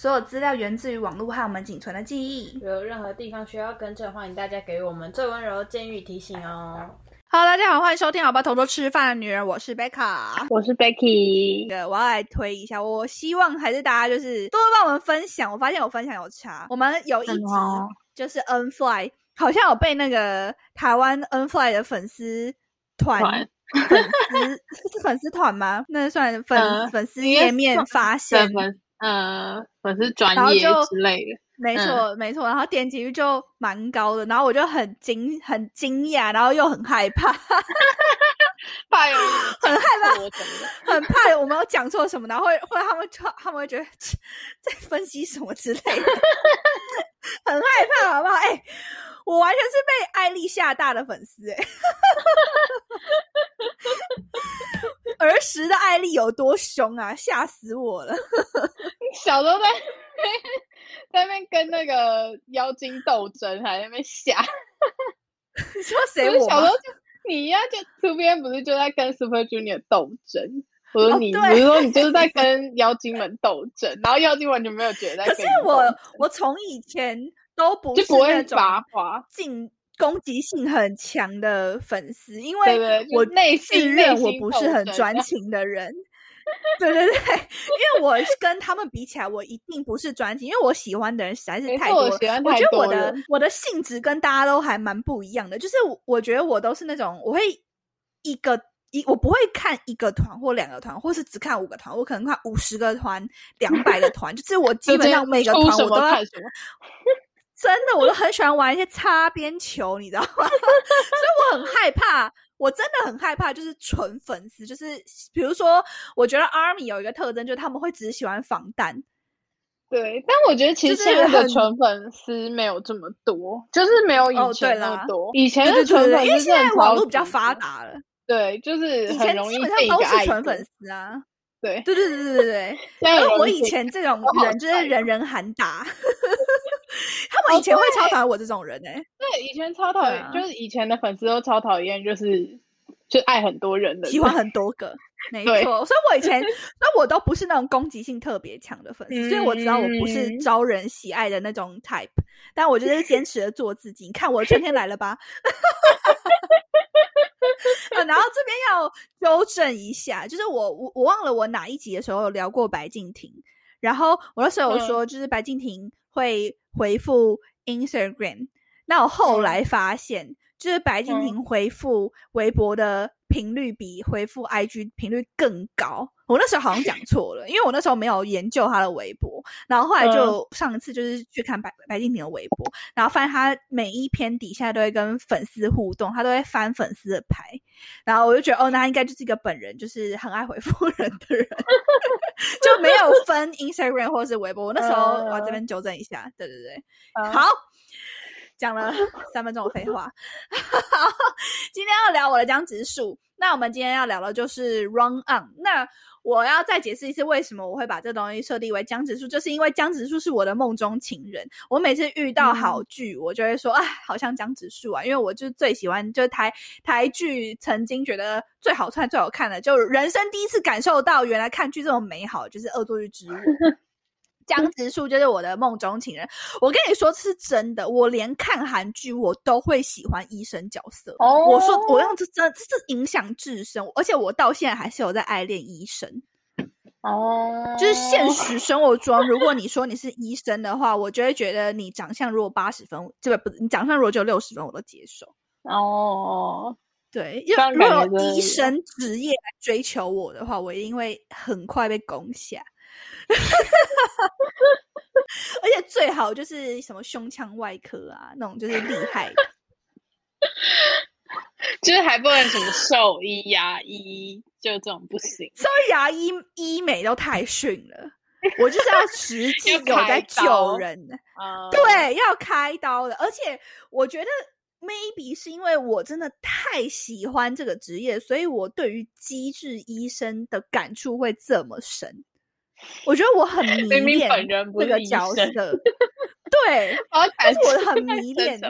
所有资料源自于网络和我们仅存的记忆。有任何地方需要更正，欢迎大家给我们最温柔的建议提醒哦。Hello，大家好，欢迎收听《好吧，同桌吃饭的女人》，我是贝卡。我是 Becky，对，我要来推一下，我希望还是大家就是多多帮我们分享。我发现我分享有差，我们有一集 哦就是 N Fly，好像有被那个台湾 N Fly 的粉丝团。团粉丝 是粉丝团吗？那算粉、呃粉丝页面算发现，粉呃粉丝专业之类的，没错、没错，然后点击率就蛮高的，然后我就很惊很惊讶，然后又很害怕，怕有很害怕很怕我们有讲错什么，然后会会他们就他们会觉得 在分析什么之类的，很害怕，好不好？哎、我完全是被艾丽吓大的粉丝哎、儿时的艾丽有多凶啊，吓死我了！小时候在在那边跟那个妖精斗争，还在那边吓。你说谁我小时候就你呀、就 Two B N 不是就在跟 Super Junior 斗争？我说你，哦对不是说你就是在跟妖精们斗争，然后妖精完全没有觉得在可是我我从以前都不就是那种，进攻击性很强的粉丝，因为我内自心认我不是很专情的人。对对对，因为我跟他们比起来，我一定不是专情，因为我喜欢的人实在是太多了。我觉得我的我的性质跟大家都还蛮不一样的，就是我我觉得我都是那种我会一个一我不会看一个团或两个团，或是只看五个团，我可能看五十个团、两百个团，就是我基本上每个团我都要么看什么。真的，我都很喜欢玩一些擦边球，你知道吗？所以我很害怕，我真的很害怕，就是纯粉丝，就是比如说，我觉得 ARMY 有一个特征，就是他们会只喜欢防弹，对，但我觉得其实现在的纯粉丝没有这么多，就是没有以前那么多。以前对对的纯粉丝，因为现在网络比较发，达了，对，就是以很容易前基本上都是纯粉丝啊。对，对对对对对对，因为 我以前这种人就是人人喊打，他们哦以前会超对讨厌我这种人哎、对，以前超讨厌，啊就是以前的粉丝都超讨厌，就是就爱很多人的，喜欢很多个，没对错。所以我以前，所以我都不是那种攻击性特别强的粉丝，所以我知道我不是嗯招人喜爱的那种 type，但我就是 坚持的做自己。你看我春天来了吧？啊然后这边要纠正一下，就是我我我忘了我哪一集的时候有聊过白敬亭，然后我那时候有说，就是白敬亭会回复 Instagram，那我后来发现，就是白敬亭回复微博的频率比回复 IG 频率更高。我那时候好像讲 错了，因为我那时候没有研究他的微博，然后后来就上一次就是去看白白敬亭的微博，然后发现他每一篇底下都会跟粉丝互动，他都会翻粉丝的牌，然后我就觉得哦，那他应该就是一个本人就是很爱回复人的人，就没有分 Instagram 或是微博。我那时候我要这边纠正一下，对对对，啊好。讲了三分钟的废话，好，今天要聊我的僵直树。那我们今天要聊的就是 Run On。那我要再解释一次，为什么我会把这东西设定为江直树，就是因为江直树是我的梦中情人。我每次遇到好剧，我就会说，啊，好像江直树啊，因为我就最喜欢，就是台台剧，曾经觉得最好看、最好看的，就人生第一次感受到原来看剧这么美好，就是《恶作剧之吻》。江直树就是我的梦中情人，我跟你说是真的，我连看韩剧我都会喜欢医生角色。哦我说我用这真这是影响至深，而且我到现在还是有在爱恋医生。哦，就是现实生活中，如果你说你是医生的话，我就会觉得你长相如果八十分，这个不，你长相如果只有六十分，我都接受。哦，对，因为如果医生职业来追求我的话，我一定会很快被攻下。而且最好就是什么胸腔外科啊，那种就是厉害的。就是还不能什么兽医、牙医，就这种不行。兽医牙医医美都太逊了，我就是要实际有在救人对，要开刀的。而且我觉得 maybe 是因为我真的太喜欢这个职业，所以我对于机智医生的感触会这么深。我觉得我很迷恋这个角色 生，对，但是我感很迷恋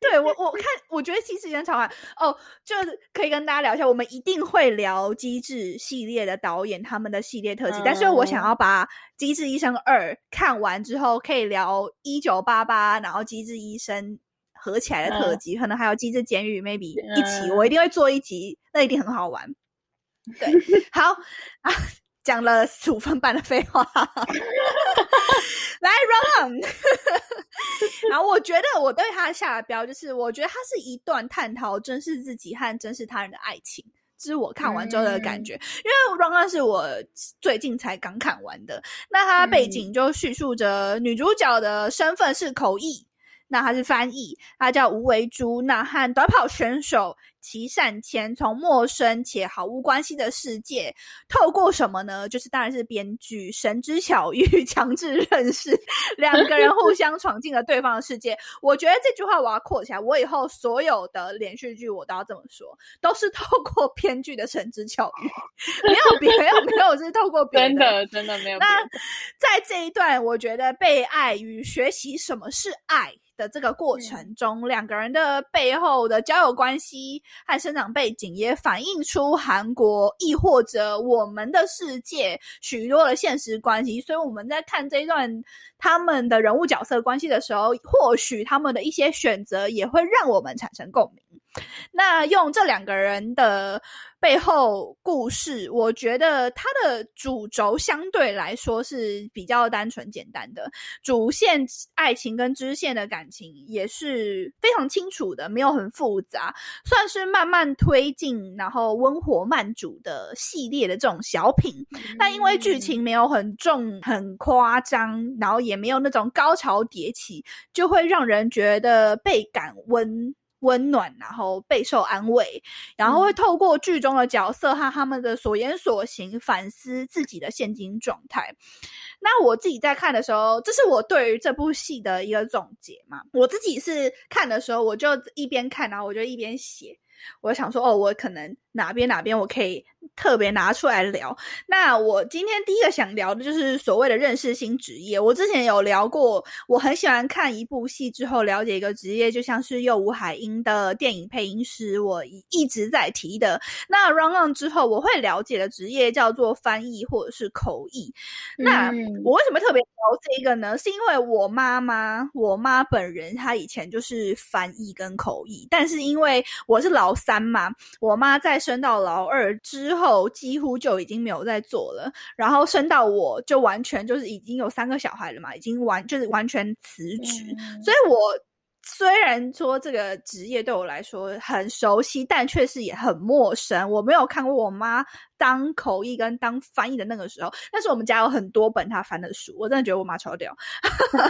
对我我看，我觉得《机智医生》超好哦，就是可以跟大家聊一下，我们一定会聊《机智》系列的导演他们的系列特辑，但是我想要把《机智医生二》看完之后，可以聊《一九八八》，然后《机智医生》合起来的特辑，可能还有《机智监狱》，maybe 一起，我一定会做一集，那一定很好玩。对，好啊。讲了十五分半的废话，来 run on。然后我觉得我对他下的标就是，我觉得它是一段探讨真实自己和真实他人的爱情，这是我看完之后的感觉。因为 run on 是我最近才刚看完的，那它背景就叙述着女主角的身份是口译。那他是翻译，他叫吴维珠。那和短跑选手齐善谦从陌生且毫无关系的世界，透过什么呢？就是当然是编剧神之巧遇，强制认识两个人互相闯进了对方的世界。我觉得这句话我要扩起来，我以后所有的连续剧我都要这么说，都是透过编剧的神之巧遇，没有别没有没有是透过别真的真的没有。那在这一段，我觉得被爱与学习什么是爱。的这个过程中，两个人的背后的交友关系和生长背景，也反映出韩国亦或者我们的世界许多的现实关系。所以我们在看这一段他们的人物角色关系的时候，或许他们的一些选择也会让我们产生共鸣。那用这两个人的背后故事，我觉得它的主轴相对来说是比较单纯简单的，主线爱情跟支线的感情也是非常清楚的，没有很复杂，算是慢慢推进，然后温火慢煮的系列的这种小品。那因为剧情没有很重、很夸张，然后也没有那种高潮迭起，就会让人觉得倍感温。温暖，然后备受安慰，然后会透过剧中的角色和他们的所言所行反思自己的现今状态。那我自己在看的时候，这是我对于这部戏的一个总结嘛。我自己是看的时候，我就一边看，然后我就一边写。我想说，哦，我可能哪边哪边我可以。特别拿出来聊。那我今天第一个想聊的就是所谓的认识新职业。我之前有聊过，我很喜欢看一部戏之后了解一个职业，就像是右吴海英的电影配音师，我一直在提的。那 Run On 之后，我会了解的职业叫做翻译或者是口译。那我为什么特别聊这个呢？是因为我妈妈，我妈本人她以前就是翻译跟口译，但是因为我是老三嘛，我妈在生到老二之后。后几乎就已经没有在做了，然后升到我就完全就是已经有三个小孩了嘛，已经完就是完全辞职。所以，我虽然说这个职业对我来说很熟悉，但确实也很陌生。我没有看过我妈当口译跟当翻译的那个时候，但是我们家有很多本她翻的书，我真的觉得我妈超屌。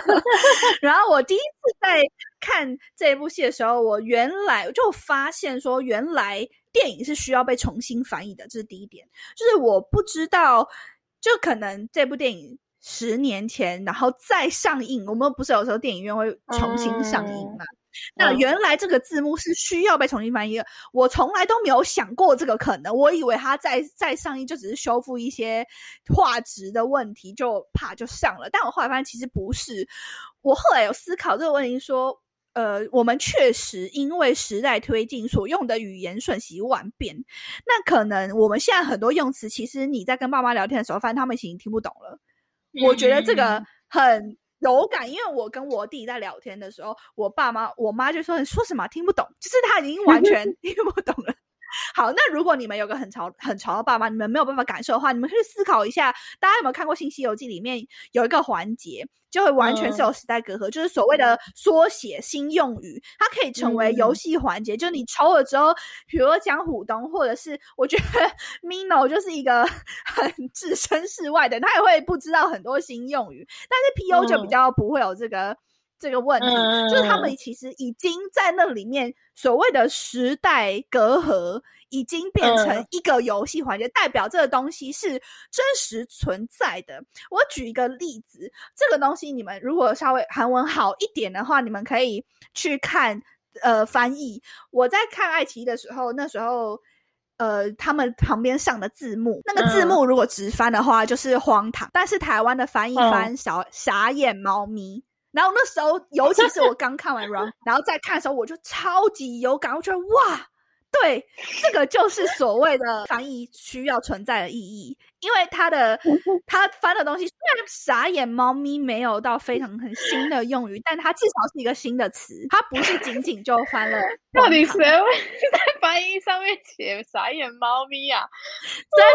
然后我第一次在看这一部戏的时候，我原来就发现说，原来。电影是需要被重新翻译的，这是第一点。就是我不知道，就可能这部电影十年前然后再上映，我们不是有时候电影院会重新上映嘛？那原来这个字幕是需要被重新翻译的，我从来都没有想过这个可能。我以为它再再上映就只是修复一些画质的问题，就怕就上了。但我后来发现其实不是。我后来有思考这个问题，说。呃，我们确实因为时代推进，所用的语言瞬息万变。那可能我们现在很多用词，其实你在跟爸妈聊天的时候，发现他们已经听不懂了。我觉得这个很有感，因为我跟我弟在聊天的时候，我爸妈、我妈就说：“你说什么？听不懂。”就是他已经完全 听不懂了。好，那如果你们有个很潮、很潮的爸妈，你们没有办法感受的话，你们可以思考一下，大家有没有看过《新西游记》里面有一个环节，就会完全是有时代隔阂，就是所谓的缩写新用语，它可以成为游戏环节。就你抽了之后，比如说江虎东，或者是我觉得 Mino 就是一个很 置身事外的，他也会不知道很多新用语，但是 PO 就比较不会有这个。这个问题就是他们其实已经在那里面所谓的时代隔阂，已经变成一个游戏环节，代表这个东西是真实存在的。我举一个例子，这个东西你们如果稍微韩文好一点的话，你们可以去看呃翻译。我在看爱奇艺的时候，那时候呃他们旁边上的字幕，那个字幕如果直翻的话就是荒唐，但是台湾的翻译翻小傻眼猫咪。然后那时候，尤其是我刚看完《Run 》，然后再看的时候，我就超级有感，我觉得哇，对，这个就是所谓的翻译需要存在的意义。因为他的 他翻的东西虽然傻眼猫咪没有到非常很新的用语，但它至少是一个新的词，它不是仅仅就翻了。到底谁会在翻译上面写傻眼猫咪啊？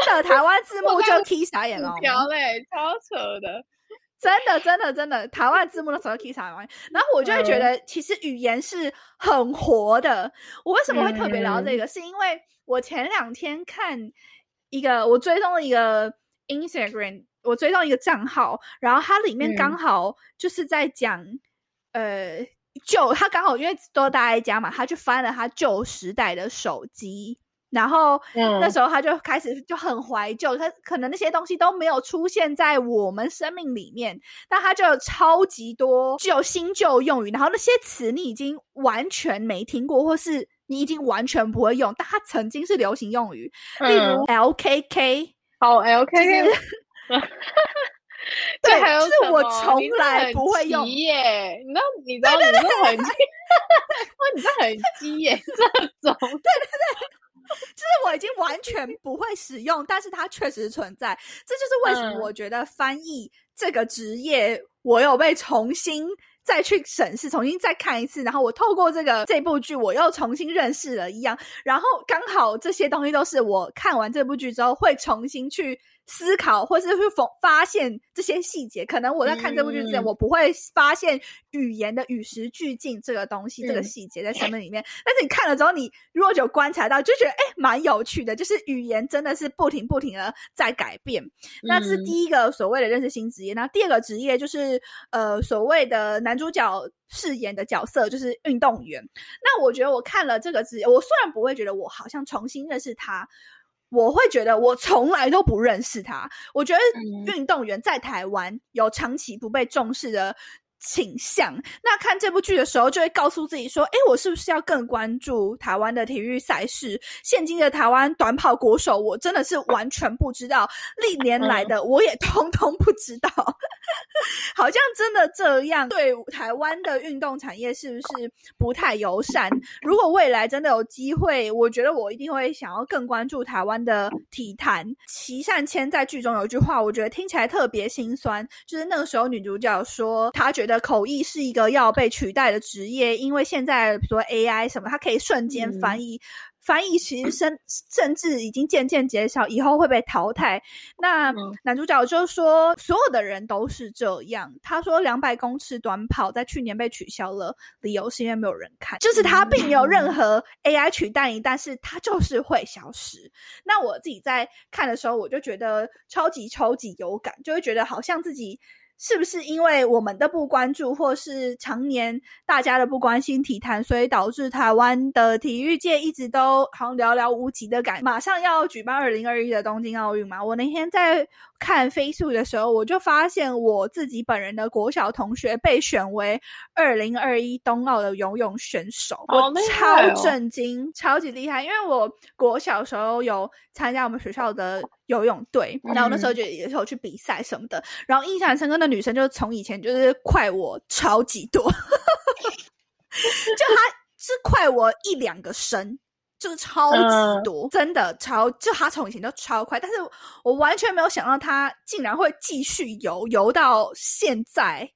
真的，台湾字幕就踢傻眼猫咪，嘞，超扯的。真的，真的，真的，台湾字幕的时候 K 傻眼猫咪，然后我就会觉得，其实语言是很活的。我为什么会特别聊这个？是因为我前两天看。一个我追踪了一个 Instagram，我追踪一个账号，然后它里面刚好就是在讲，呃，旧他刚好因为都待在家嘛，他就翻了他旧时代的手机，然后那时候他就开始就很怀旧，他可能那些东西都没有出现在我们生命里面，但他就有超级多旧新旧用语，然后那些词你已经完全没听过，或是。你已经完全不会用，但它曾经是流行用语，例如 LKK，好 LKK，对，就是我从来不会用耶，你知道，你知道，你知道很，哇，你知道很鸡耶，这种，对对对，就是我已经完全 不会使用，但是它确实存在，这就是为什么我觉得翻译这个职业，我有被重新。再去审视，重新再看一次，然后我透过这个这部剧，我又重新认识了一样，然后刚好这些东西都是我看完这部剧之后会重新去。思考，或是去发发现这些细节，可能我在看这部剧之前，我不会发现语言的与时俱进这个东西，这个细节在生命里面。但是你看了之后，你如果有观察到，就觉得哎，蛮有趣的，就是语言真的是不停不停的在改变。那这是第一个所谓的认识新职业。那第二个职业就是呃，所谓的男主角饰演的角色就是运动员。那我觉得我看了这个职业，我虽然不会觉得我好像重新认识他。我会觉得我从来都不认识他。我觉得运动员在台湾有长期不被重视的。倾向那看这部剧的时候，就会告诉自己说：“哎，我是不是要更关注台湾的体育赛事？现今的台湾短跑国手，我真的是完全不知道。历年来的，我也通通不知道。好像真的这样，对台湾的运动产业是不是不太友善？如果未来真的有机会，我觉得我一定会想要更关注台湾的体坛。齐善谦在剧中有一句话，我觉得听起来特别心酸，就是那个时候女主角说，她觉得。的口译是一个要被取代的职业，因为现在比如说 AI 什么，它可以瞬间翻译。翻译其实甚 甚至已经渐渐减少，以后会被淘汰。那男主角就说，所有的人都是这样。他说，两百公尺短跑在去年被取消了，理由是因为没有人看，就是他并没有任何 AI 取代你，但是他就是会消失。那我自己在看的时候，我就觉得超级超级有感，就会觉得好像自己。是不是因为我们的不关注，或是常年大家的不关心体坛，所以导致台湾的体育界一直都好像寥寥无几的感？马上要举办二零二一的东京奥运嘛，我那天在。看飞速的时候，我就发现我自己本人的国小同学被选为二零二一冬奥的游泳选手，我超震惊，超级厉害！因为我国小时候有参加我们学校的游泳队，然后那时候就也是有去比赛什么的。然后印象深刻的女生，就是从以前就是快我超级多，就她是快我一两个升。就是超级多，真的超，就他从以前就超快，但是我完全没有想到他竟然会继续游游到现在，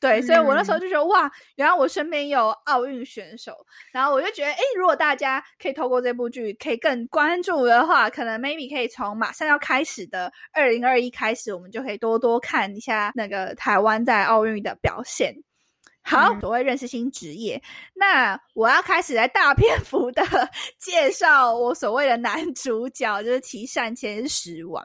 对，所以我那时候就觉得哇，原来我身边有奥运选手，然后我就觉得，哎，如果大家可以透过这部剧可以更关注的话，可能 maybe 可以从马上要开始的二零二一开始，我们就可以多多看一下那个台湾在奥运的表现。好，所谓认识新职业，那我要开始来大篇幅的 介绍我所谓的男主角，就是齐善谦石丸。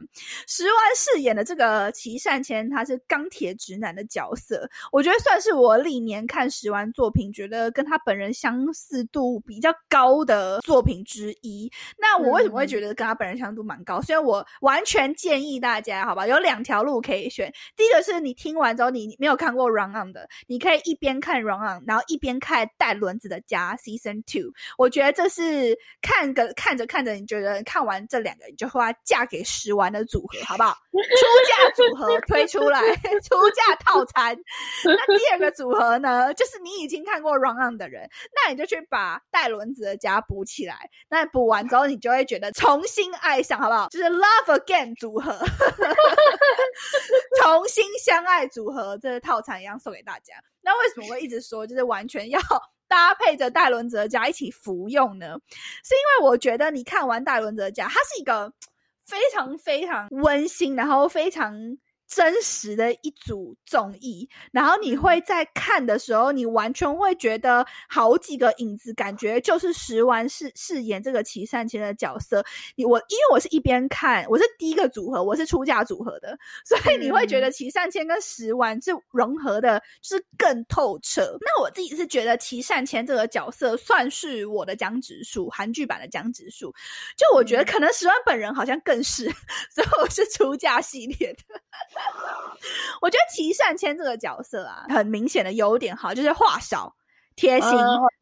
石丸饰演的这个齐善谦，他是钢铁直男的角色，我觉得算是我历年看石丸作品，觉得跟他本人相似度比较高的作品之一。那我为什么会觉得跟他本人相似度蛮高？所以我完全建议大家，好吧，有两条路可以选。第一个是你听完之后，你没有看过《Run On》的，你可以一边边看《Run On》，然后一边看带轮子的家 Season Two。我觉得这是看个看着看着，你觉得看完这两个，你就会嫁给十万的组合，好不好？出嫁组合推出来，出嫁套餐。那第二个组合呢，就是你已经看过《Run On》的人，那你就去把带轮子的家补起来。那补完之后，你就会觉得重新爱上，好不好？就是 Love Again 组合。重新相爱组合这个套餐一样送给大家。那为什么会一直说就是完全要 搭配着戴伦泽家一起服用呢？是因为我觉得你看完戴伦泽家，它是一个非常非常温馨，然后非常。真实的一组综艺，然后你会在看的时候，你完全会觉得好几个影子，感觉就是石丸饰饰演这个齐善谦的角色。你我因为我是一边看，我是第一个组合，我是出嫁组合的，所以你会觉得齐善谦跟石丸是融合的，就是更透彻。那我自己是觉得齐善谦这个角色算是我的江直树，韩剧版的江直树。就我觉得可能石丸本人好像更是，所以我是出嫁系列的。我觉得齐善谦这个角色啊，很明显的优点哈，就是话少、贴心、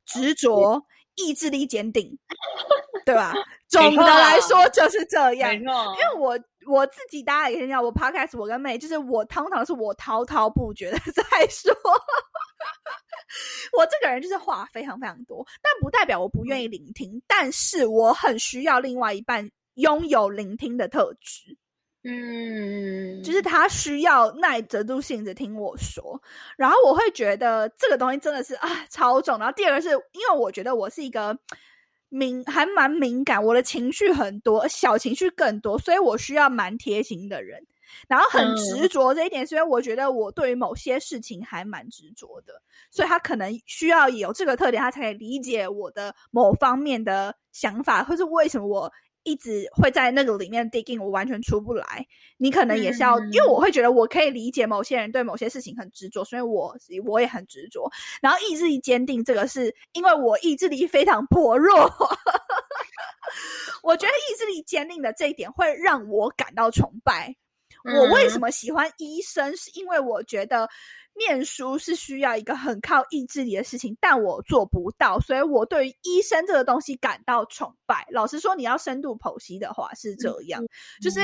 执着、意志力坚定，对吧？总的来说就是这样。因为我我自己大家也听到，我 podcast 我跟妹，就是我通常是我滔滔不绝的 在说，我这个人就是话非常非常多，但不代表我不愿意聆听，但是我很需要另外一半拥有聆听的特质。嗯，就是他需要耐得住性子听我说，然后我会觉得这个东西真的是啊超重。然后第二个是因为我觉得我是一个敏还蛮敏感，我的情绪很多，小情绪更多，所以我需要蛮贴心的人。然后很执着这一点，所以我觉得我对于某些事情还蛮执着的，所以他可能需要有这个特点，他才可以理解我的某方面的想法，或是为什么我。一直会在那个里面 digging，我完全出不来。你可能也是要，因为我会觉得我可以理解某些人对某些事情很执着，所以我我也很执着。然后意志力坚定，这个是因为我意志力非常薄弱。我觉得意志力坚定的这一点会让我感到崇拜。我为什么喜欢医生？是因为我觉得。念书是需要一个很靠意志力的事情，但我做不到，所以我对于医生这个东西感到崇拜。老实说，你要深度剖析的话是这样，就是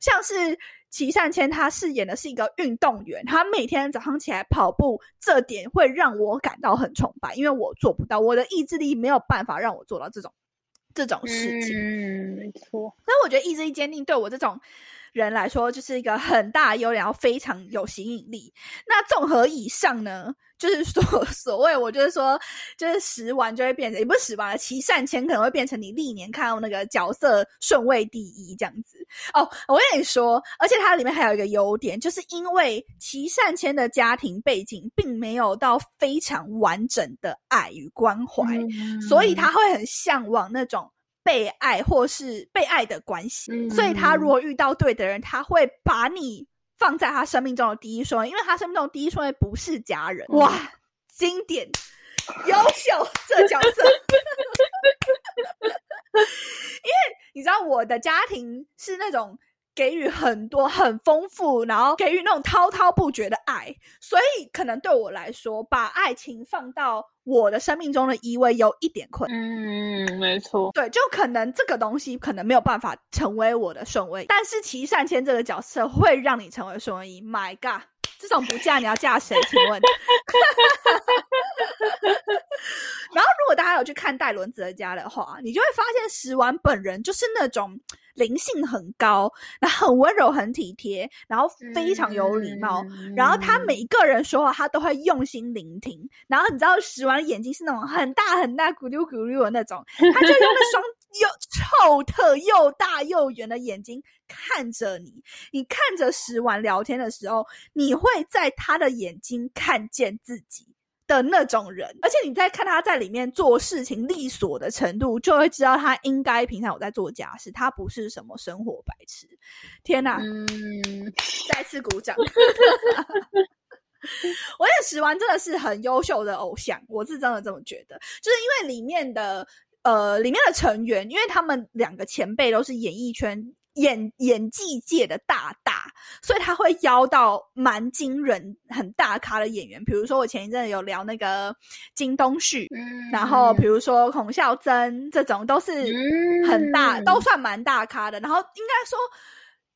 像是齐善谦他饰演的是一个运动员，他每天早上起来跑步，这点会让我感到很崇拜，因为我做不到，我的意志力没有办法让我做到这种这种事情。嗯，没错。所以我觉得意志力坚定对我这种。人来说，就是一个很大优点，然后非常有吸引力。那综合以上呢，就是所 所谓，我就是说，就是十完就会变成，也不是十完了，齐善谦可能会变成你历年看到那个角色顺位第一这样子。哦，我跟你说，而且它里面还有一个优点，就是因为齐善谦的家庭背景并没有到非常完整的爱与关怀，所以他会很向往那种。被爱或是被爱的关系，所以他如果遇到对的人，他会把你放在他生命中的第一顺位，因为他生命中的第一顺位不是家人。哇，经典，优秀，这角色。因为你知道，我的家庭是那种。给予很多很丰富，然后给予那种滔滔不绝的爱，所以可能对我来说，把爱情放到我的生命中的一位有一点困难。嗯，没错，对，就可能这个东西可能没有办法成为我的顺位，但是齐善谦这个角色会让你成为顺位一。My God，这种不嫁你要嫁谁？请问？然后，如果大家有去看戴伦泽家的话，你就会发现石丸本人就是那种。灵性很高，然后很温柔、很体贴，然后非常有礼貌。然后他每一个人说话，他都会用心聆听。然后你知道，石丸的眼睛是那种很大很大、咕噜咕噜的那种，他就用那双又臭特又大又圆的眼睛看着你。你看着石丸聊天的时候，你会在他的眼睛看见自己。的那种人，而且你在看他在里面做事情利索的程度，就会知道他应该平常有在做家事，他不是什么生活白痴。天哪！嗯，再次鼓掌。我也石丸真的是很优秀的偶像，我是真的这么觉得，就是因为里面的呃里面的成员，因为他们两个前辈都是演艺圈。演演技界的大大，所以他会邀到蛮惊人、很大咖的演员。比如说，我前一阵有聊那个金东旭，然后比如说孔孝真这种，都是很大，都算蛮大咖的。然后应该说，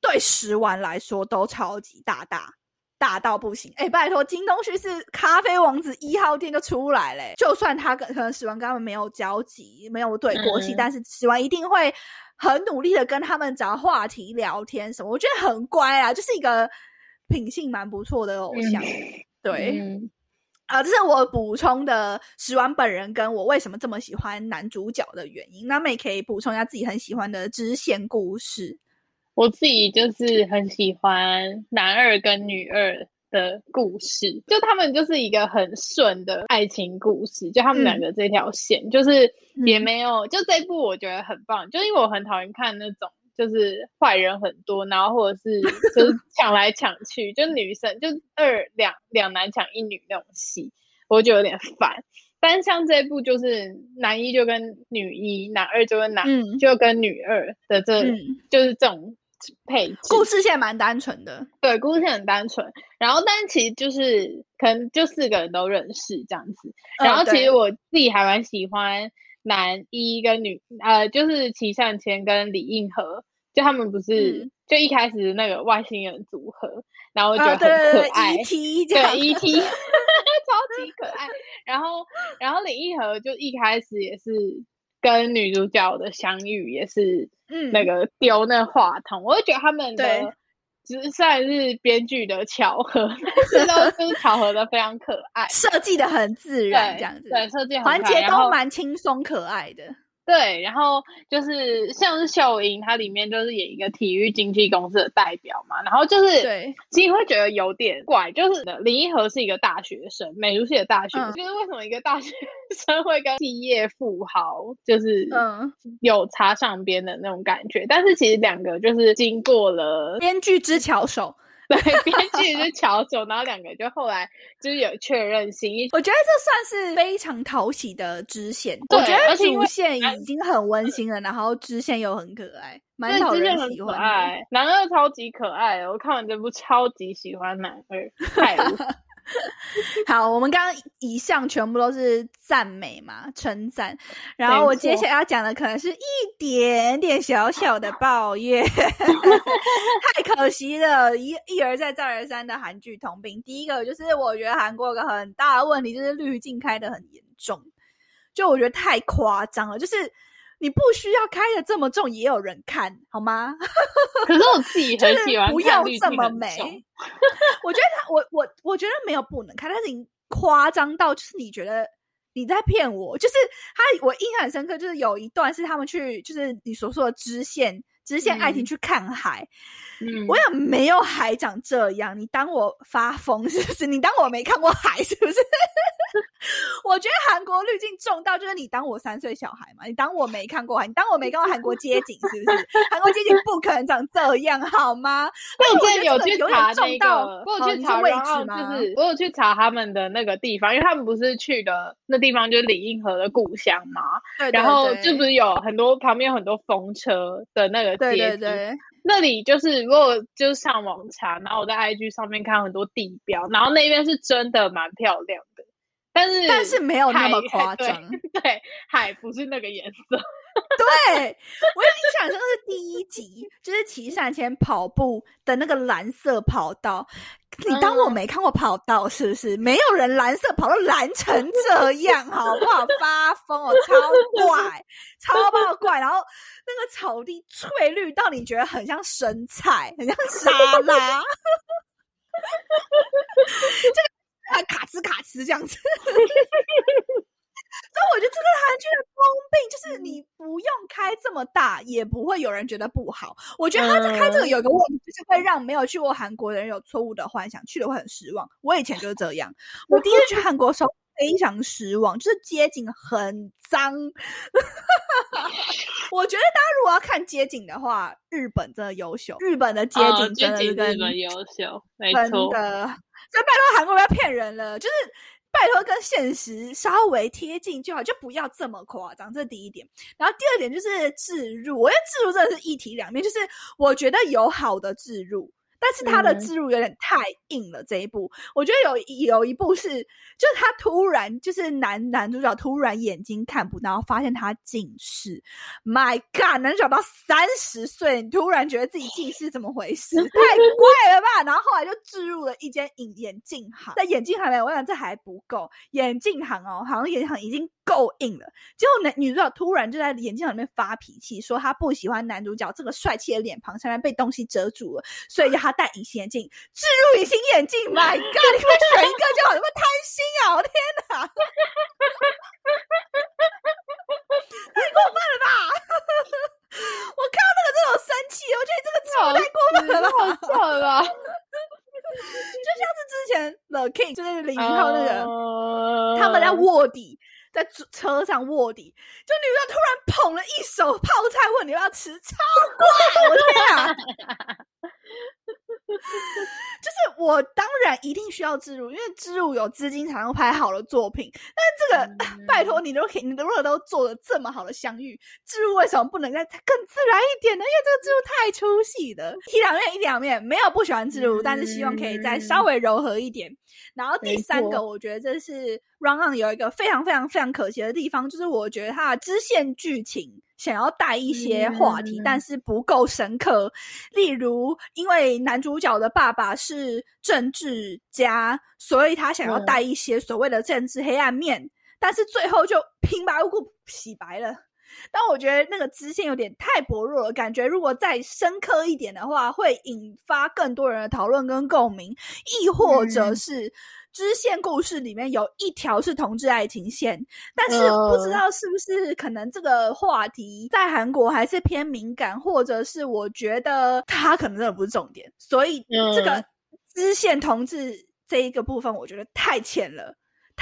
对十万来说都超级大大。大到不行，哎，拜托，金东旭是咖啡王子一号店就出来嘞。就算他跟可能史完跟他们没有交集，没有对过戏，但是史完一定会很努力的跟他们找话题聊天什么。我觉得很乖啊，就是一个品性蛮不错的偶像。对，啊，这是我补充的史完本人跟我为什么这么喜欢男主角的原因。那么也可以补充一下自己很喜欢的支线故事。我自己就是很喜欢男二跟女二的故事，就他们就是一个很顺的爱情故事，就他们两个这条线，就是也没有，就这一部我觉得很棒，就因为我很讨厌看那种就是坏人很多，然后或者是 就是抢来抢去，就女生就二两两男抢一女那种戏，我就有点烦。但像这部就是男一就跟女一，男二就跟男就跟女二的这，就是这种。配故事线蛮单纯的，对，故事线很单纯。然后，但其实就是可能就四个人都认识这样子。然后，其实我自己还蛮喜欢男一跟女，呃，就是齐善谦跟李应和，就他们不是就一开始那个外星人组合，然后我觉得很可爱对，E.T. 对 E.T. 超级可爱。然后，然后李应和就一开始也是跟女主角的相遇也是。嗯，那个丢那话筒，我就觉得他们的只是算是编剧的巧合，但是都是巧合的非常可爱，设计的很自然，这样子，对，设计环节都蛮轻松可爱的。对，然后就是像是秀英，她里面就是演一个体育经纪公司的代表嘛，然后就是对，其实会觉得有点怪，就是林一和是一个大学生，美术系的大学生，就是为什么一个大学生会跟企业富豪就是嗯有插上边的那种感觉？但是其实两个就是经过了编剧之巧手。对，编剧是乔总，然后两个就后来就是有确认心意。我觉得这算是非常讨喜的支线。我觉得主线已经很温馨了，然后支线又很可爱，蛮讨人喜欢。男二超级可爱，我看完这部超级喜欢男二，太。好，我们刚刚以上全部都是赞美嘛，称赞。然后我接下来要讲的可能是一点点小小的抱怨，太可惜了，一一而再再而三的韩剧同病。第一个就是我觉得韩国有个很大的问题，就是滤镜开的很严重，就我觉得太夸张了，就是。你不需要开的这么重，也有人看好吗？可是我自己很喜欢不要这么美。我觉得他，我我我觉得没有不能看，但是你夸张到就是你觉得你在骗我。就是他，我印象很深刻，就是有一段是他们去，就是你所说的支线。支线爱情去看海，嗯我想没有海长这样，你当我发疯是不是？你当我没看过海是不是？我觉得韩国滤镜重到就是你当我三岁小孩嘛，你当我没看过海，你当我没看过韩国街景是不是？韩国街景不可能长这样好吗？我真的有去查那个，我有去查位置吗？就是我有去查他们的那个地方，因为他们不是去的那地方就是李英河的故乡嘛，然后就不是有很多旁边有很多风车的那个。街对对，那里就是如果就是上网查，然后我在 IG 上面看很多地标，然后那边是真的蛮漂亮的，但是但是没有那么夸 张，对，海不是那个颜色。对我有印象，这个是第一集，就是骑上前跑步的那个蓝色跑道。你当我没看过跑道是不是？没有人蓝色跑到蓝成这样，好不好？发疯哦，超怪，超爆怪。然后那个草地翠绿到你觉得很像生菜，很像沙拉。这个还卡兹卡兹这样子。所以我觉得这个韩剧的通病就是你不用开这么大，也不会有人觉得不好。我觉得他在开这个有一个问题，就是会让没有去过韩国的人有错误的幻想，去了会很失望。我以前就是这样，我第一次去韩国的时候非常失望，就是街景很脏。我觉得大家如果要看街景的话，日本真的优秀，日本的街景真的是日本优秀，没错。所就拜托韩国不要骗人了，就是。拜托，跟现实稍微贴近就好，就不要这么夸张。这是第一点。然后第二点就是自入，我觉得自入真的是一体两面。就是我觉得有好的自入，但是他的植入有点太硬了。这一部，我觉得有有一部是，就是他突然就是男男主角突然眼睛看不到，发现他近视。My God，男主角到三十岁，你突然觉得自己近视，怎么回事？太怪了吧！然后后来就置入了一间眼眼镜行，在眼镜行里，我想这还不够，眼镜行哦，好像眼镜行已经够硬了。结果男女主角突然就在眼镜行里面发脾气，说他不喜欢男主角这个帅气的脸庞上面被东西遮住了，所以要他戴隐形眼镜，置入隐形眼镜。My God，你们选一个就好，你们贪心啊！我天哪，太过分了吧！我看到那个真的生气，我觉得这个超太过分了，好笑了？就像是之前 The King，就是李明浩那个，他们在卧底，在车上卧底，就女的突然捧了一手泡菜问你要不要吃，超怪！我天啊！就是我当然一定需要自入，因为自入有资金才能拍好的作品。但是这个拜托你都可以，你的如果都做了这么好的相遇，自入为什么不能再更自然一点呢？因为这个自入太出戏了，一两面一两面没有不喜欢自入，但是希望可以再稍微柔和一点。然后第三个，我觉得这是 Run On 有一个非常非常非常可惜的地方，就是我觉得它的支线剧情。想要带一些话题，但是不够深刻。例如，因为男主角的爸爸是政治家，所以他想要带一些所谓的政治黑暗面，但是最后就 平白无故洗白了。但我觉得那个支线有点太薄弱了，感觉如果再深刻一点的话，会引发更多人的讨论跟共鸣，亦或者是。支线故事里面有一条是同志爱情线，但是不知道是不是可能这个话题在韩国还是偏敏感，或者是我觉得它可能真的不是重点，所以这个支线同志这一个部分，我觉得太浅了。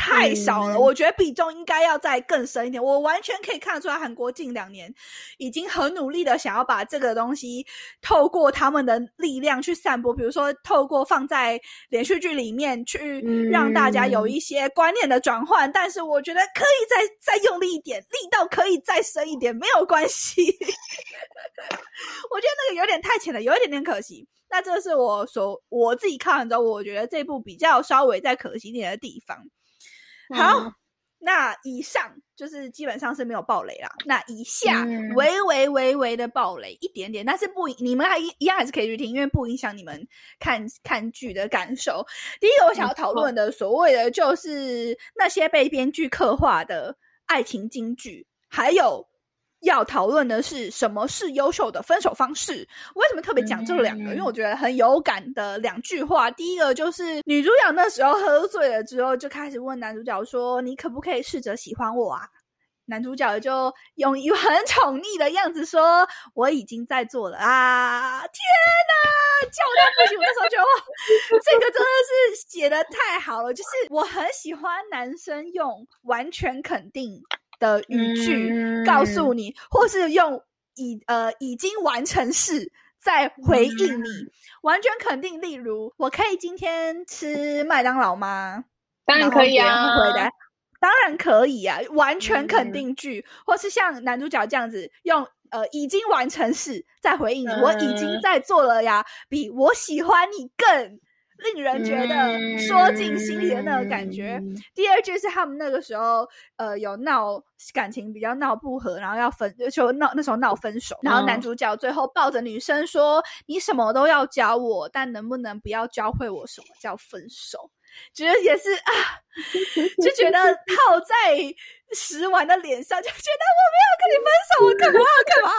太少了，我觉得比重应该要再更深一点。我完全可以看得出来，韩国近两年已经很努力的想要把这个东西透过他们的力量去散播，比如说透过放在连续剧里面去让大家有一些观念的转换。但是我觉得可以再再用力一点，力道可以再深一点，没有关系。我觉得那个有点太浅了，有一点点可惜。那这是我所我自己看完之后，我觉得这部比较稍微再可惜一点的地方。好，那以上就是基本上是没有暴雷啦。那以下微微微微的暴雷一点点，但是不，你们还一一样还是可以去听，因为不影响你们看看剧的感受。第一个我想要讨论的，所谓的就是那些被编剧刻画的爱情金句，还有。要讨论的是什么是优秀的分手方式？为什么特别讲这两个？因为我觉得很有感的两句话。第一个就是女主角那时候喝醉了之后，就开始问男主角说：“你可不可以试着喜欢我啊？”男主角就用一个很宠溺的样子说：“我已经在做了啊！”天哪，叫到不行！我那时候觉得哇，这个真的是写的太好了，就是我很喜欢男生用完全肯定。的语句告诉你，或是用已呃已经完成式在回应你，完全肯定。例如，我可以今天吃麦当劳吗？当然可以啊。回答，当然可以啊。完全肯定句，或是像男主角这样子用呃已经完成式在回应你，我已经在做了呀，比我喜欢你更。令人觉得说进心里的那个感觉。第二句是他们那个时候，呃，有闹感情比较闹不和，然后要分，就闹那时候闹分手。然后男主角最后抱着女生说：“你什么都要教我，但能不能不要教会我什么叫分手？”觉得也是啊，就觉得套在石丸的脸上，就觉得我没有跟你分手，我干嘛干嘛？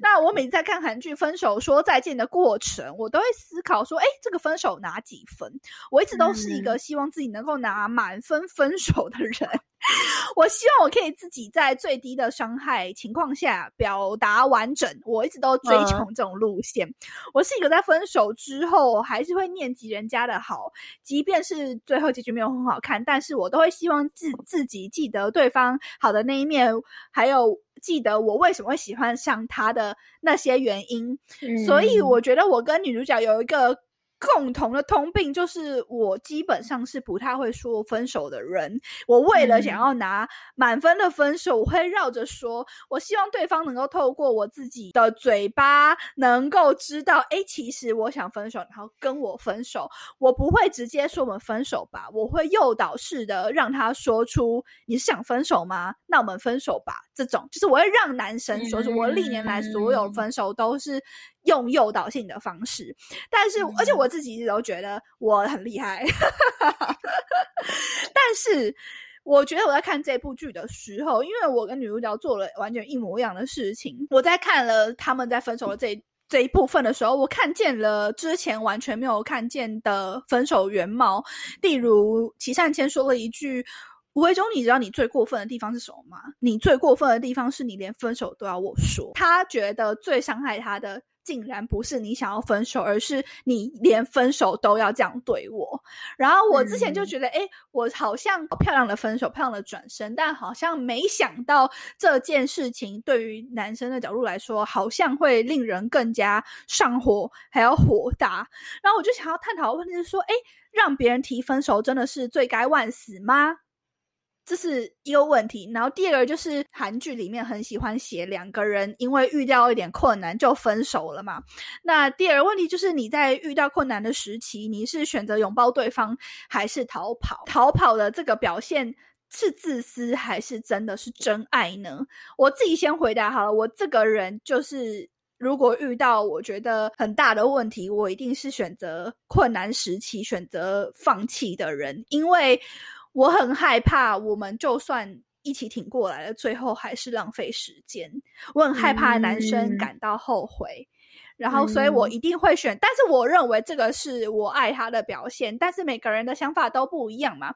那我每次在看韩剧分手说再见的过程，我都会思考说，哎，这个分手拿几分？我一直都是一个希望自己能够拿满分分手的人。我希望我可以自己在最低的伤害情况下表达完整。我一直都追求这种路线。我是一个在分手之后还是会念及人家的好，即便是最后结局没有很好看，但是我都会希望自自己记得对方好的那一面，还有记得我为什么会喜欢上他的那些原因。所以我觉得我跟女主角有一个共同的通病就是我基本上是不太会说分手的人。我为了想要拿满分的分手，我会绕着说。我希望对方能够透过我自己的嘴巴，能够知道，哎，其实我想分手，然后跟我分手。我不会直接说我们分手吧，我会诱导式的让他说出你是想分手吗？那我们分手吧。这种就是我会让男生说出。我历年来所有分手都是。用诱导性的方式，但是而且我自己一直都觉得我很厉害，但是我觉得我在看这部剧的时候，因为我跟女主角做了完全一模一样的事情，我在看了他们在分手的这这一部分的时候，我看见了之前完全没有看见的分手原貌，例如齐善谦说了一句。吴为中，你知道你最过分的地方是什么吗？你最过分的地方是你连分手都要我说。他觉得最伤害他的，竟然不是你想要分手，而是你连分手都要这样对我。然后我之前就觉得，哎，我好像漂亮的分手，漂亮的转身，但好像没想到这件事情对于男生的角度来说，好像会令人更加上火，还要火大。然后我就想要探讨的问题是说，哎，让别人提分手真的是罪该万死吗？这是一个问题，然后第二个就是韩剧里面很喜欢写两个人因为遇到一点困难就分手了嘛。那第二个问题就是你在遇到困难的时期，你是选择拥抱对方还是逃跑？逃跑的这个表现是自私还是真的是真爱呢？我自己先回答好了，我这个人就是如果遇到我觉得很大的问题，我一定是选择困难时期选择放弃的人，因为。我很害怕，我们就算一起挺过来了，最后还是浪费时间。我很害怕男生感到后悔，然后，所以我一定会选。但是，我认为这个是我爱他的表现。但是，每个人的想法都不一样嘛。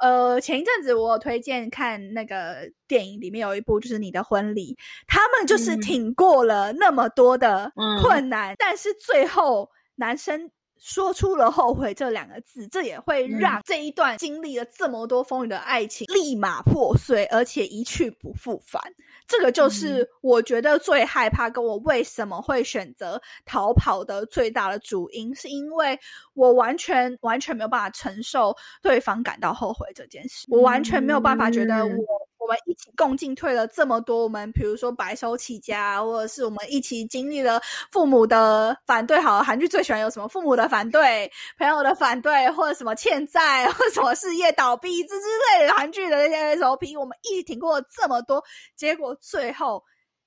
呃，前一阵子我推荐看那个电影，里面有一部就是《你的婚礼》，他们就是挺过了那么多的困难，但是最后男生。说出了后悔这两个字，这也会让这一段经历了这么多风雨的爱情立马破碎，而且一去不复返。这个就是我觉得最害怕，跟我为什么会选择逃跑的最大的主因，是因为我完全完全没有办法承受对方感到后悔这件事，我完全没有办法觉得我。我们一起共进退了这么多，我们比如说白手起家，或者是我们一起经历了父母的反对。好，韩剧最喜欢有什么父母的反对、朋友的反对，或者什么欠债，或什么事业倒闭之之类的韩剧的那些 SOP，我们一起挺过了这么多，结果最后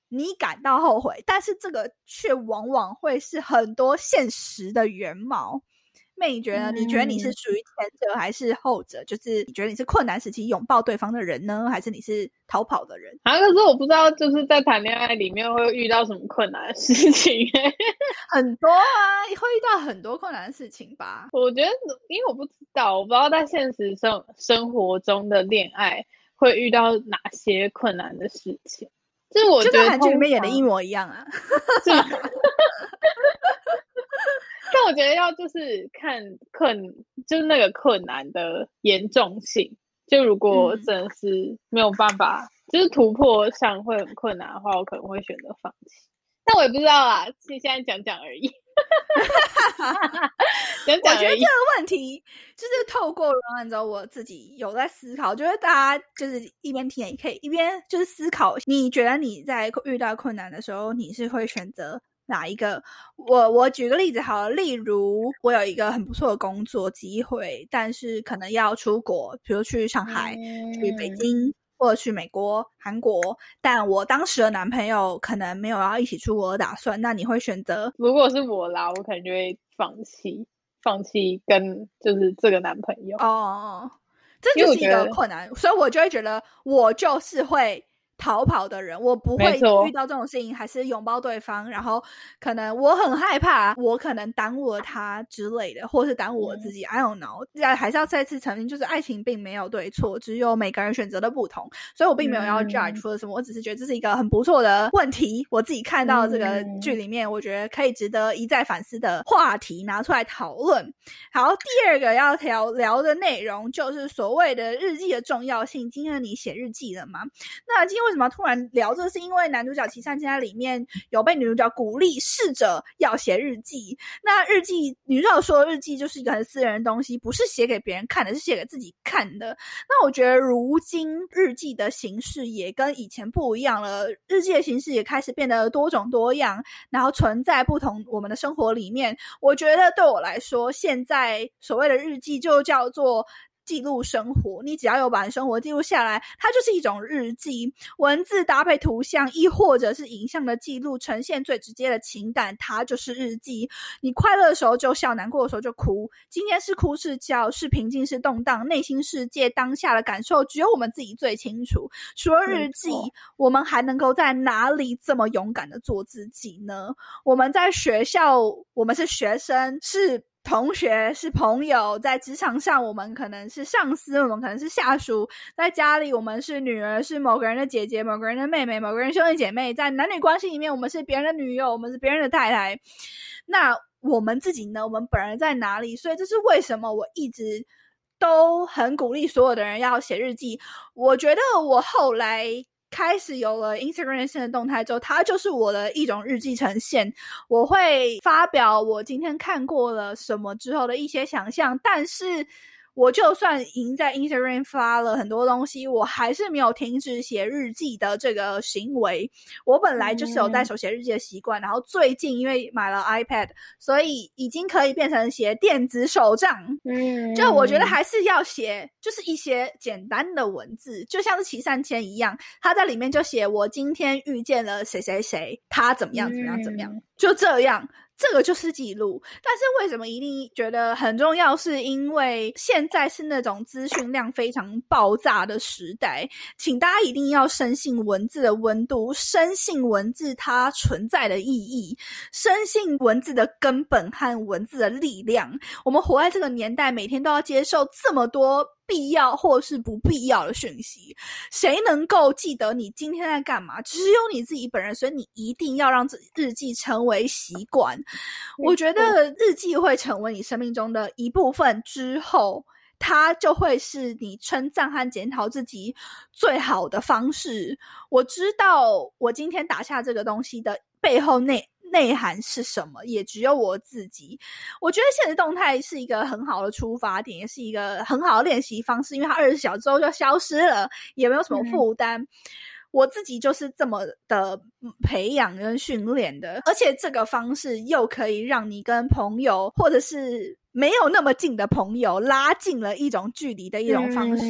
你感到后悔，但是这个却往往会是很多现实的原貌。妹，你觉得？你觉得你是属于前者还是后者？就是你觉得你是困难时期拥抱对方的人呢，还是你是逃跑的人？啊，可是我不知道，就是在谈恋爱里面会遇到什么困难的事情？很多啊，会遇到很多困难的事情吧？我觉得，因为我不知道，我不知道在现实生生活中的恋爱会遇到哪些困难的事情。就是我觉得韩剧里面演的一模一样啊。但我觉得要就是看困，就是那个困难的严重性。就如果真的是没有办法，就是突破上会很困难的话，我可能会选择放弃。但我也不知道啊，现在讲讲而已。讲讲我觉得这个问题就是透过按照我自己有在思考，就是大家就是一边听也可以一边就是思考。你觉得你在遇到困难的时候，你是会选择？哪一个？我我举个例子好，了，例如我有一个很不错的工作机会，但是可能要出国，比如去上海、去北京或者去美国、韩国，但我当时的男朋友可能没有要一起出国的打算。那你会选择？如果是我啦，我可能就会放弃，放弃跟就是这个男朋友。哦，这就是一个困难，所以我就会觉得我就是会。逃跑的人，我不会遇到这种事情，还是拥抱对方。然后可能我很害怕，我可能耽误了他之类的，或是耽误我自己。I don't know，还是要再次澄清，就是爱情并没有对错，只有每个人选择的不同。所以我并没有要 judge 或者什么，我只是觉得这是一个很不错的问题。我自己看到这个剧里面，我觉得可以值得一再反思的话题拿出来讨论。好，第二个要聊聊的内容就是所谓的日记的重要性。今天你写日记了吗？那今天。为什么突然聊这？是因为男主角《奇善家》里面有被女主角鼓励试着要写日记。那日记，女主角说日记就是一个很私人的东西，不是写给别人看的，是写给自己看的。那我觉得如今日记的形式也跟以前不一样了，日记的形式也开始变得多种多样，然后存在不同我们的生活里面。我觉得对我来说，现在所谓的日记就叫做。记录生活，你只要有把生活记录下来，它就是一种日记。文字搭配图像，亦或者是影像的记录，呈现最直接的情感，它就是日记。你快乐的时候就笑，难过的时候就哭。今天是哭是笑，是平静是动荡，内心世界当下的感受，只有我们自己最清楚。除了日记，我们还能够在哪里这么勇敢的做自己呢？我们在学校，我们是学生，是。同学是朋友，在职场上我们可能是上司，我们可能是下属；在家里我们是女儿，是某个人的姐姐，某个人的妹妹，某个人兄弟姐妹；在男女关系里面，我们是别人的女友，我们是别人的太太。那我们自己呢？我们本人在哪里？所以这是为什么我一直都很鼓励所有的人要写日记。我觉得我后来。开始有了 Instagram 新的动态之后，它就是我的一种日记呈现。我会发表我今天看过了什么之后的一些想象，但是。我就算已经在 Instagram 发了很多东西，我还是没有停止写日记的这个行为。我本来就是有带手写日记的习惯，然后最近因为买了 iPad，所以已经可以变成写电子手账。嗯，就我觉得还是要写，就是一些简单的文字，就像是骑三千一样，他在里面就写我今天遇见了谁谁谁，他怎么样怎么样怎么样，就这样。这个就是记录，但是为什么一定觉得很重要？是因为现在是那种资讯量非常爆炸的时代，请大家一定要深信文字的温度，深信文字它存在的意义，深信文字的根本和文字的力量。我们活在这个年代，每天都要接受这么多。必要或是不必要的讯息，谁能够记得你今天在干嘛？只有你自己本人，所以你一定要让日记成为习惯。我觉得日记会成为你生命中的一部分之后，它就会是你称赞和检讨自己最好的方式。我知道我今天打下这个东西的背后内。内涵是什么？也只有我自己。我觉得现实动态是一个很好的出发点，也是一个很好的练习方式，因为它二十小时之后就消失了，也没有什么负担。我自己就是这么的培养跟训练的，而且这个方式又可以让你跟朋友或者是。没有那么近的朋友，拉近了一种距离的一种方式。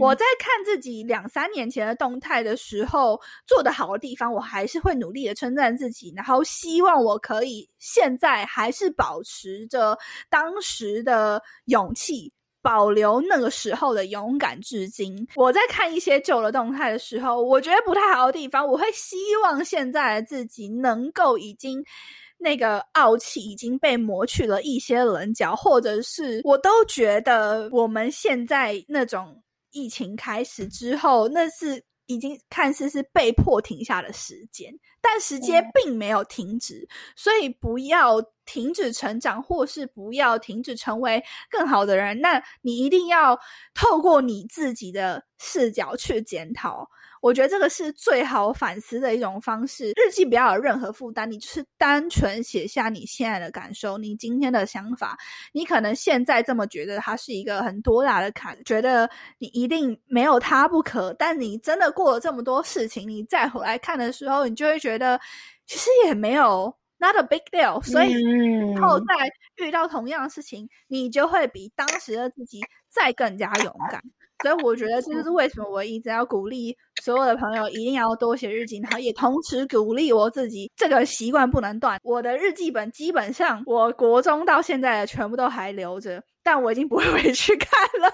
我在看自己两三年前的动态的时候，做的好的地方，我还是会努力的称赞自己，然后希望我可以现在还是保持着当时的勇气，保留那个时候的勇敢至今。我在看一些旧的动态的时候，我觉得不太好的地方，我会希望现在的自己能够已经。那个傲气已经被磨去了一些棱角，或者是我都觉得我们现在那种疫情开始之后，那是已经看似是被迫停下的时间，但时间并没有停止，所以不要停止成长，或是不要停止成为更好的人。那你一定要透过你自己的视角去检讨。我觉得这个是最好反思的一种方式。日记不要有任何负担，你就是单纯写下你现在的感受，你今天的想法。你可能现在这么觉得，它是一个很多大的坎，觉得你一定没有它不可。但你真的过了这么多事情，你再回来看的时候，你就会觉得其实也没有 not a big deal。所以以后再遇到同样的事情，你就会比当时的自己再更加勇敢。所以我觉得这就是为什么我一直要鼓励所有的朋友一定要多写日记，然后也同时鼓励我自己，这个习惯不能断。我的日记本基本上，我国中到现在的全部都还留着，但我已经不会 回去看了。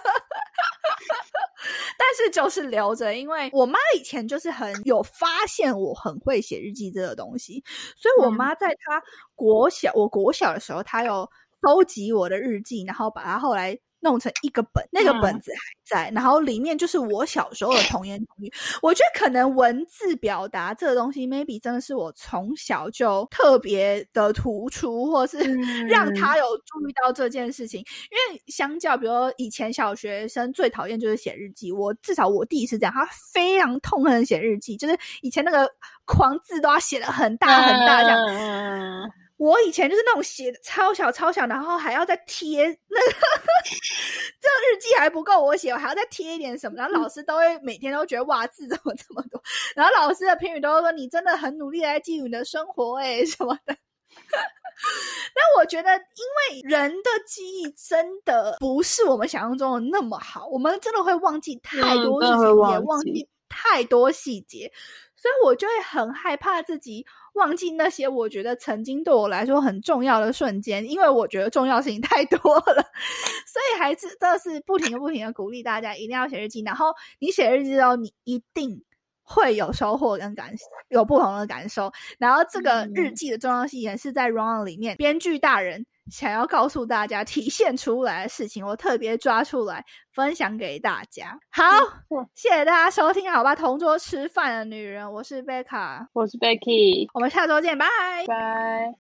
但是就是留着，因为我妈以前就是很有发现我很会写日记这个东西，所以我妈在她国小，我国小的时候，她有收集我的日记，然后把它后来。弄成一个本，那个本子还在，然后里面就是我小时候的童言童语。我觉得可能文字表达这个东西，maybe 真的是我从小就特别的突出，或是 让他有注意到这件事情。因为相较，比如以前小学生最讨厌就是写日记，我至少我弟是这样，他非常痛恨写日记，就是以前那个狂字都要写的很大很大这样。我以前就是那种写的超小超小，然后还要再贴那个，这日记还不够我写，我还要再贴一点什么，然后老师都会每天都觉得哇字怎么这么多，然后老师的评语都说你真的很努力在记录你的生活哎什么的。那我觉得，因为人的记忆真的不是我们想象中的那么好，我们真的会忘记太多事情，也忘记太多细节。所以我就会很害怕自己忘记那些我觉得曾经对我来说很重要的瞬间，因为我觉得重要事情 太多了，所以还是这是不停的、不停的鼓励大家一定要写日记。然后你写日记之后，你一定会有收获跟感有不同的感受。然后这个日记的重要性也是在《Run》里面，编剧大人。想要告诉大家体现出来的事情，我特别抓出来分享给大家。好，谢谢大家收听，好吧？同桌吃饭的女人，我是贝卡，我是 Becky，我们下周见，拜拜。